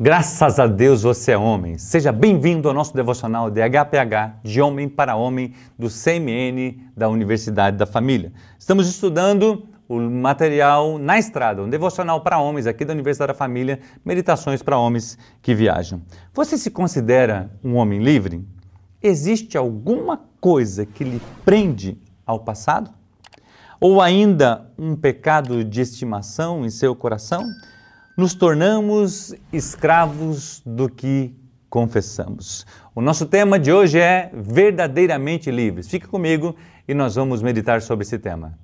Graças a Deus você é homem. Seja bem-vindo ao nosso devocional de HPH, de Homem para Homem, do CMN da Universidade da Família. Estamos estudando o material Na Estrada, um devocional para homens aqui da Universidade da Família, meditações para homens que viajam. Você se considera um homem livre? Existe alguma coisa que lhe prende ao passado? Ou ainda um pecado de estimação em seu coração? Nos tornamos escravos do que confessamos. O nosso tema de hoje é verdadeiramente livres. Fique comigo e nós vamos meditar sobre esse tema.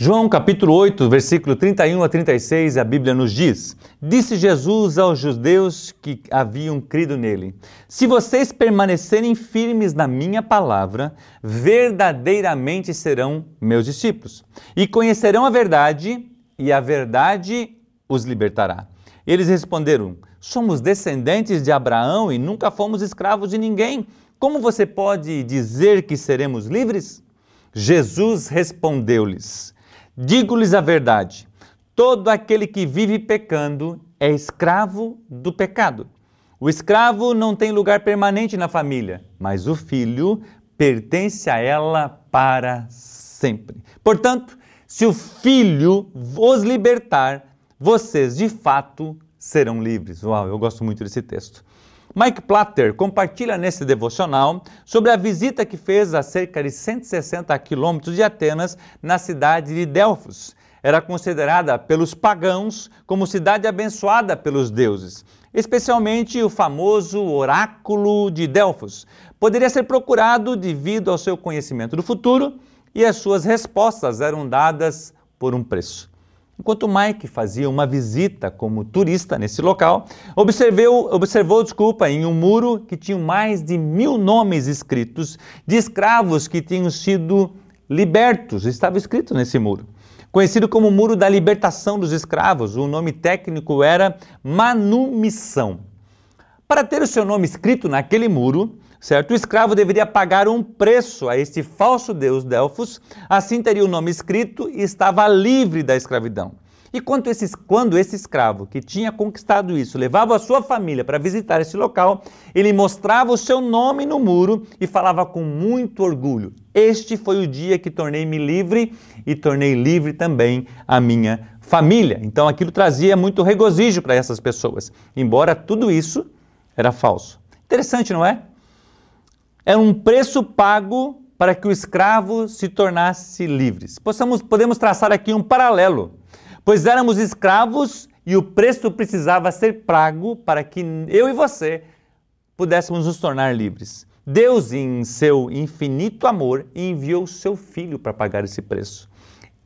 João capítulo 8, versículo 31 a 36, a Bíblia nos diz: Disse Jesus aos judeus que haviam crido nele: Se vocês permanecerem firmes na minha palavra, verdadeiramente serão meus discípulos, e conhecerão a verdade, e a verdade os libertará. Eles responderam: Somos descendentes de Abraão e nunca fomos escravos de ninguém. Como você pode dizer que seremos livres? Jesus respondeu-lhes: Digo-lhes a verdade: todo aquele que vive pecando é escravo do pecado. O escravo não tem lugar permanente na família, mas o filho pertence a ela para sempre. Portanto, se o filho vos libertar, vocês de fato serão livres. Uau, eu gosto muito desse texto. Mike Platter compartilha nesse devocional sobre a visita que fez a cerca de 160 quilômetros de Atenas, na cidade de Delfos. Era considerada pelos pagãos como cidade abençoada pelos deuses, especialmente o famoso oráculo de Delfos. Poderia ser procurado devido ao seu conhecimento do futuro e as suas respostas eram dadas por um preço. Enquanto Mike fazia uma visita como turista nesse local, observou, observou desculpa, em um muro que tinha mais de mil nomes escritos de escravos que tinham sido libertos. Estava escrito nesse muro. Conhecido como Muro da Libertação dos Escravos, o nome técnico era manumissão. Para ter o seu nome escrito naquele muro, certo? O escravo deveria pagar um preço a este falso deus Delfos, assim teria o nome escrito e estava livre da escravidão. E quando esse, quando esse escravo que tinha conquistado isso levava a sua família para visitar esse local, ele mostrava o seu nome no muro e falava com muito orgulho: Este foi o dia que tornei-me livre e tornei livre também a minha família. Então aquilo trazia muito regozijo para essas pessoas, embora tudo isso era falso. Interessante, não é? É um preço pago para que o escravo se tornasse livre. Possamos, podemos traçar aqui um paralelo, pois éramos escravos e o preço precisava ser pago para que eu e você pudéssemos nos tornar livres. Deus, em seu infinito amor, enviou seu filho para pagar esse preço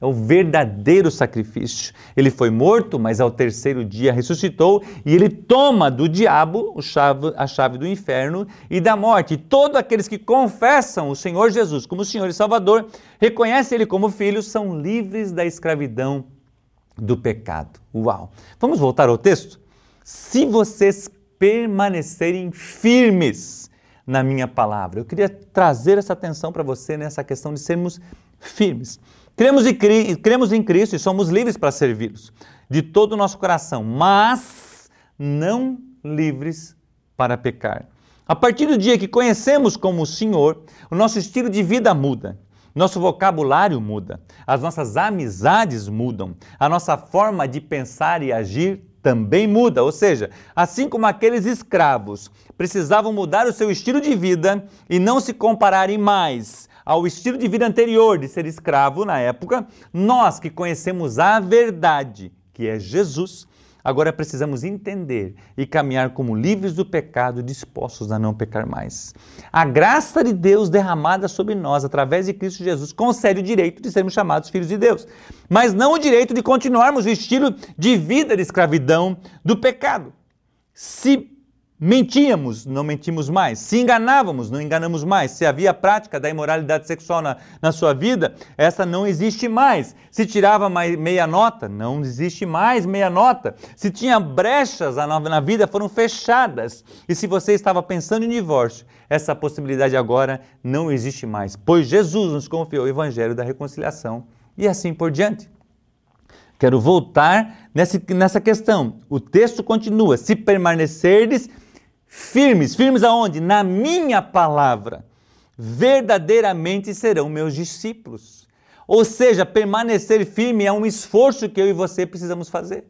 é o verdadeiro sacrifício. Ele foi morto, mas ao terceiro dia ressuscitou e ele toma do diabo a chave do inferno e da morte. E todos aqueles que confessam o Senhor Jesus como Senhor e Salvador, reconhecem Ele como Filho, são livres da escravidão do pecado. Uau! Vamos voltar ao texto? Se vocês permanecerem firmes na minha palavra, eu queria trazer essa atenção para você nessa questão de sermos firmes. Cremos, em, cremos em Cristo e somos livres para servi-los de todo o nosso coração, mas não livres para pecar. A partir do dia que conhecemos como o Senhor, o nosso estilo de vida muda. Nosso vocabulário muda, as nossas amizades mudam, a nossa forma de pensar e agir também muda. Ou seja, assim como aqueles escravos precisavam mudar o seu estilo de vida e não se compararem mais ao estilo de vida anterior de ser escravo na época, nós que conhecemos a verdade, que é Jesus, agora precisamos entender e caminhar como livres do pecado, dispostos a não pecar mais. A graça de Deus derramada sobre nós através de Cristo Jesus concede o direito de sermos chamados filhos de Deus, mas não o direito de continuarmos o estilo de vida de escravidão do pecado. Se mentíamos, não mentimos mais. Se enganávamos, não enganamos mais. Se havia prática da imoralidade sexual na, na sua vida, essa não existe mais. Se tirava meia nota, não existe mais meia nota. Se tinha brechas na, na vida, foram fechadas. E se você estava pensando em divórcio, essa possibilidade agora não existe mais, pois Jesus nos confiou o evangelho da reconciliação e assim por diante. Quero voltar nessa, nessa questão. O texto continua: se permanecerdes firmes, firmes aonde? Na minha palavra, verdadeiramente serão meus discípulos. Ou seja, permanecer firme é um esforço que eu e você precisamos fazer.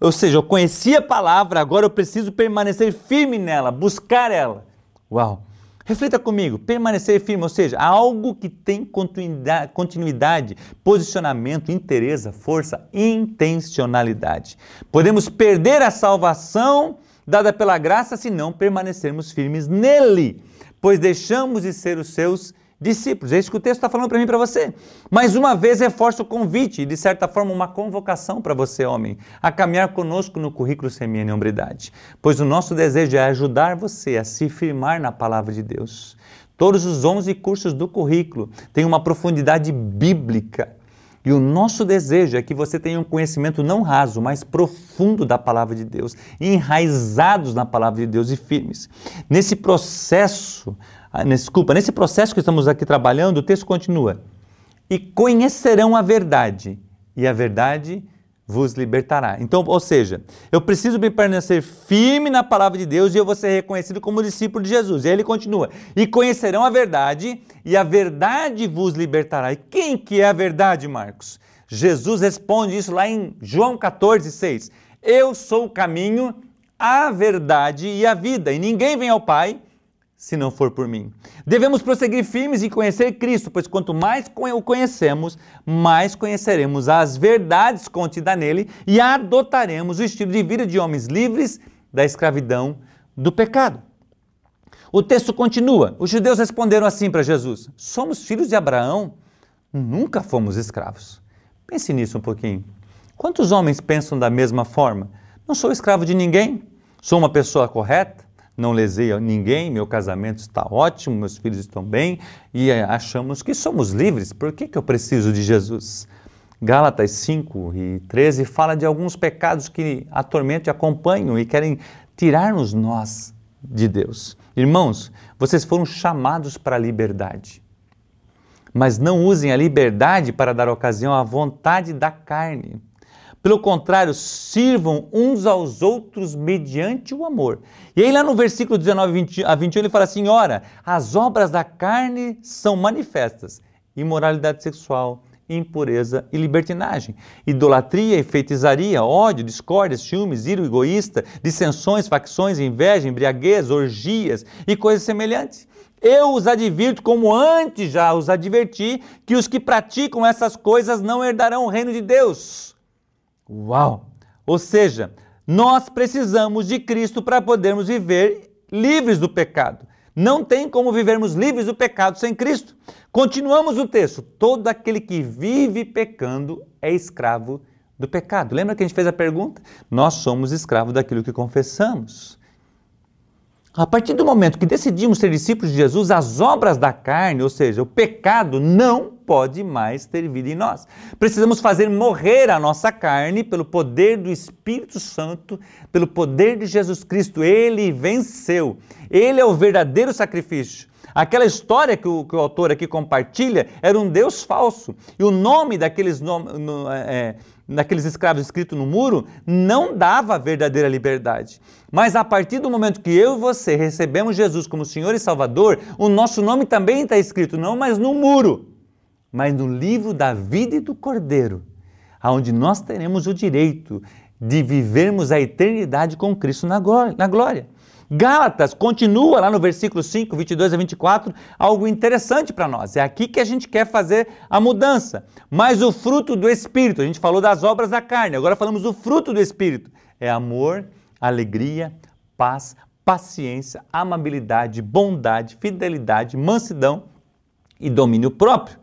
Ou seja, eu conheci a palavra, agora eu preciso permanecer firme nela, buscar ela. Uau! Reflita comigo, permanecer firme, ou seja, algo que tem continuidade, continuidade, posicionamento, interesse, força, intencionalidade. Podemos perder a salvação dada pela graça se não permanecermos firmes nele, pois deixamos de ser os seus discípulos. É isso que o texto está falando para mim e para você. Mais uma vez reforça o convite e, de certa forma, uma convocação para você, homem, a caminhar conosco no currículo Semeia em Hombridade. Pois o nosso desejo é ajudar você a se firmar na palavra de Deus. Todos os 11 cursos do currículo têm uma profundidade bíblica. E o nosso desejo é que você tenha um conhecimento não raso, mas profundo da palavra de Deus, enraizados na palavra de Deus e firmes. Nesse processo, ah, desculpa, nesse processo que estamos aqui trabalhando, o texto continua. E conhecerão a verdade, e a verdade vos libertará. Então, ou seja, eu preciso me permanecer firme na palavra de Deus e eu vou ser reconhecido como discípulo de Jesus. E aí ele continua: "E conhecerão a verdade, e a verdade vos libertará". E quem que é a verdade, Marcos? Jesus responde isso lá em João 14, 6. Eu sou o caminho, a verdade e a vida, e ninguém vem ao Pai se não for por mim. Devemos prosseguir firmes em conhecer Cristo, pois quanto mais o conhecemos, mais conheceremos as verdades contidas nele e adotaremos o estilo de vida de homens livres da escravidão do pecado. O texto continua. Os judeus responderam assim para Jesus: Somos filhos de Abraão, nunca fomos escravos. Pense nisso um pouquinho. Quantos homens pensam da mesma forma? Não sou escravo de ninguém, sou uma pessoa correta, não lesei a ninguém, meu casamento está ótimo, meus filhos estão bem e eh, achamos que somos livres. Por que, que eu preciso de Jesus? Gálatas 5 e 13 fala de alguns pecados que atormentam e acompanham e querem tirar-nos nós de Deus. Irmãos, vocês foram chamados para a liberdade. Mas não usem a liberdade para dar ocasião à vontade da carne. Pelo contrário, sirvam uns aos outros mediante o amor. E aí, lá no versículo 19 20, a 21, ele fala assim: Ora, as obras da carne são manifestas: imoralidade sexual, impureza e libertinagem, idolatria e feitiçaria, ódio, discórdia, ciúmes, ira egoísta, dissensões, facções, inveja, embriaguez, orgias e coisas semelhantes. Eu os advirto, como antes já os adverti, que os que praticam essas coisas não herdarão o reino de Deus. Uau! Ou seja, nós precisamos de Cristo para podermos viver livres do pecado. Não tem como vivermos livres do pecado sem Cristo. Continuamos o texto. Todo aquele que vive pecando é escravo do pecado. Lembra que a gente fez a pergunta? Nós somos escravos daquilo que confessamos. A partir do momento que decidimos ser discípulos de Jesus, as obras da carne, ou seja, o pecado, não pode mais ter vida em nós. Precisamos fazer morrer a nossa carne pelo poder do Espírito Santo, pelo poder de Jesus Cristo. Ele venceu. Ele é o verdadeiro sacrifício. Aquela história que o, que o autor aqui compartilha era um Deus falso. E o nome daqueles, no, no, é, daqueles escravos escrito no muro não dava a verdadeira liberdade. Mas a partir do momento que eu e você recebemos Jesus como Senhor e Salvador, o nosso nome também está escrito, não mais no muro, mas no livro da vida e do Cordeiro, aonde nós teremos o direito de vivermos a eternidade com Cristo na glória. Gálatas continua lá no versículo 5, 22 a 24, algo interessante para nós. É aqui que a gente quer fazer a mudança. Mas o fruto do Espírito, a gente falou das obras da carne, agora falamos do fruto do Espírito. É amor, alegria, paz, paciência, amabilidade, bondade, fidelidade, mansidão e domínio próprio.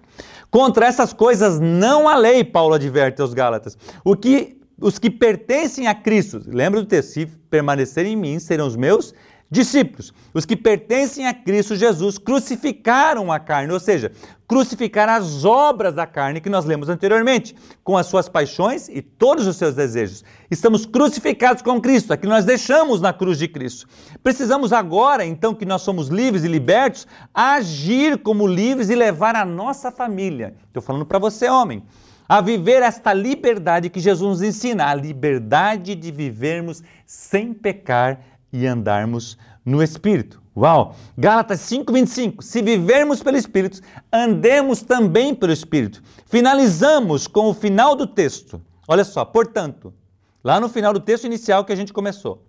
Contra essas coisas não há lei, Paulo adverte aos Gálatas. O que os que pertencem a Cristo, lembra do texto, se permanecerem em mim, serão os meus discípulos. Os que pertencem a Cristo Jesus crucificaram a carne, ou seja, crucificaram as obras da carne que nós lemos anteriormente, com as suas paixões e todos os seus desejos. Estamos crucificados com Cristo, aqui nós deixamos na cruz de Cristo. Precisamos agora, então que nós somos livres e libertos, agir como livres e levar a nossa família. Estou falando para você, homem a viver esta liberdade que Jesus nos ensina, a liberdade de vivermos sem pecar e andarmos no Espírito. Uau! Gálatas 5:25. Se vivermos pelo Espírito, andemos também pelo Espírito. Finalizamos com o final do texto. Olha só, portanto, lá no final do texto inicial que a gente começou.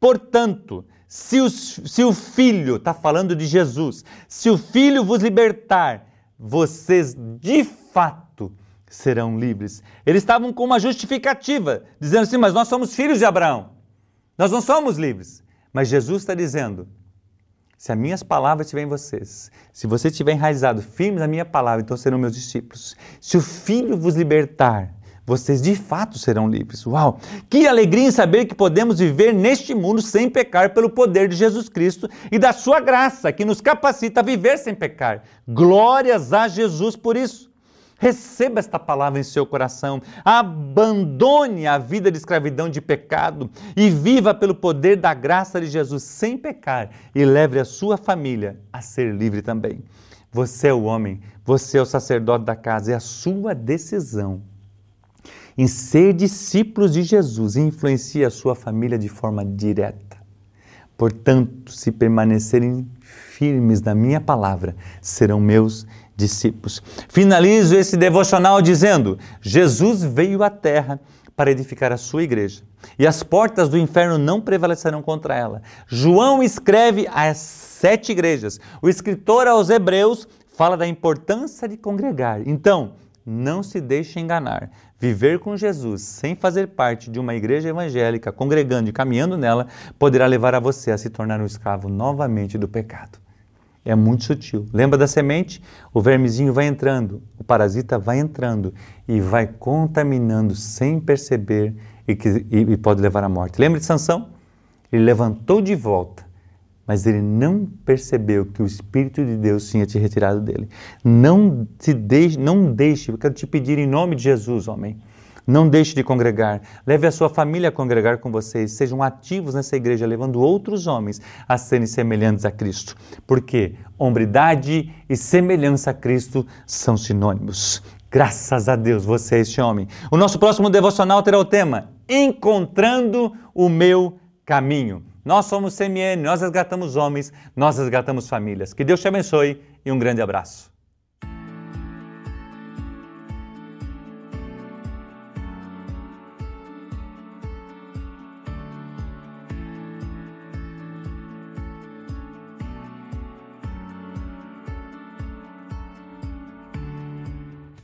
Portanto, se, se o Filho, está falando de Jesus, se o Filho vos libertar, vocês de fato serão livres. Eles estavam com uma justificativa, dizendo assim: Mas nós somos filhos de Abraão, nós não somos livres. Mas Jesus está dizendo: Se as minhas palavras estiverem em vocês, se você estiver enraizado firme na minha palavra, então serão meus discípulos. Se o Filho vos libertar, vocês de fato serão livres. Uau! Que alegria em saber que podemos viver neste mundo sem pecar pelo poder de Jesus Cristo e da sua graça, que nos capacita a viver sem pecar. Glórias a Jesus por isso. Receba esta palavra em seu coração. Abandone a vida de escravidão de pecado e viva pelo poder da graça de Jesus sem pecar e leve a sua família a ser livre também. Você é o homem, você é o sacerdote da casa, é a sua decisão em ser discípulos de Jesus e influencia a sua família de forma direta. Portanto, se permanecerem firmes na minha palavra, serão meus discípulos. Finalizo esse devocional dizendo: Jesus veio à terra para edificar a sua igreja, e as portas do inferno não prevalecerão contra ela. João escreve às sete igrejas. O escritor aos Hebreus fala da importância de congregar. Então, não se deixe enganar. Viver com Jesus sem fazer parte de uma igreja evangélica, congregando e caminhando nela, poderá levar a você a se tornar um escravo novamente do pecado é muito sutil. Lembra da semente? O vermezinho vai entrando, o parasita vai entrando e vai contaminando sem perceber e, que, e, e pode levar à morte. Lembra de Sansão? Ele levantou de volta, mas ele não percebeu que o Espírito de Deus tinha te retirado dele. Não te deixe, não deixe, eu quero te pedir em nome de Jesus, homem não deixe de congregar. Leve a sua família a congregar com vocês. Sejam ativos nessa igreja, levando outros homens a serem semelhantes a Cristo. Porque hombridade e semelhança a Cristo são sinônimos. Graças a Deus, você é este homem. O nosso próximo devocional terá o tema Encontrando o meu caminho. Nós somos CMN, nós resgatamos homens, nós resgatamos famílias. Que Deus te abençoe e um grande abraço.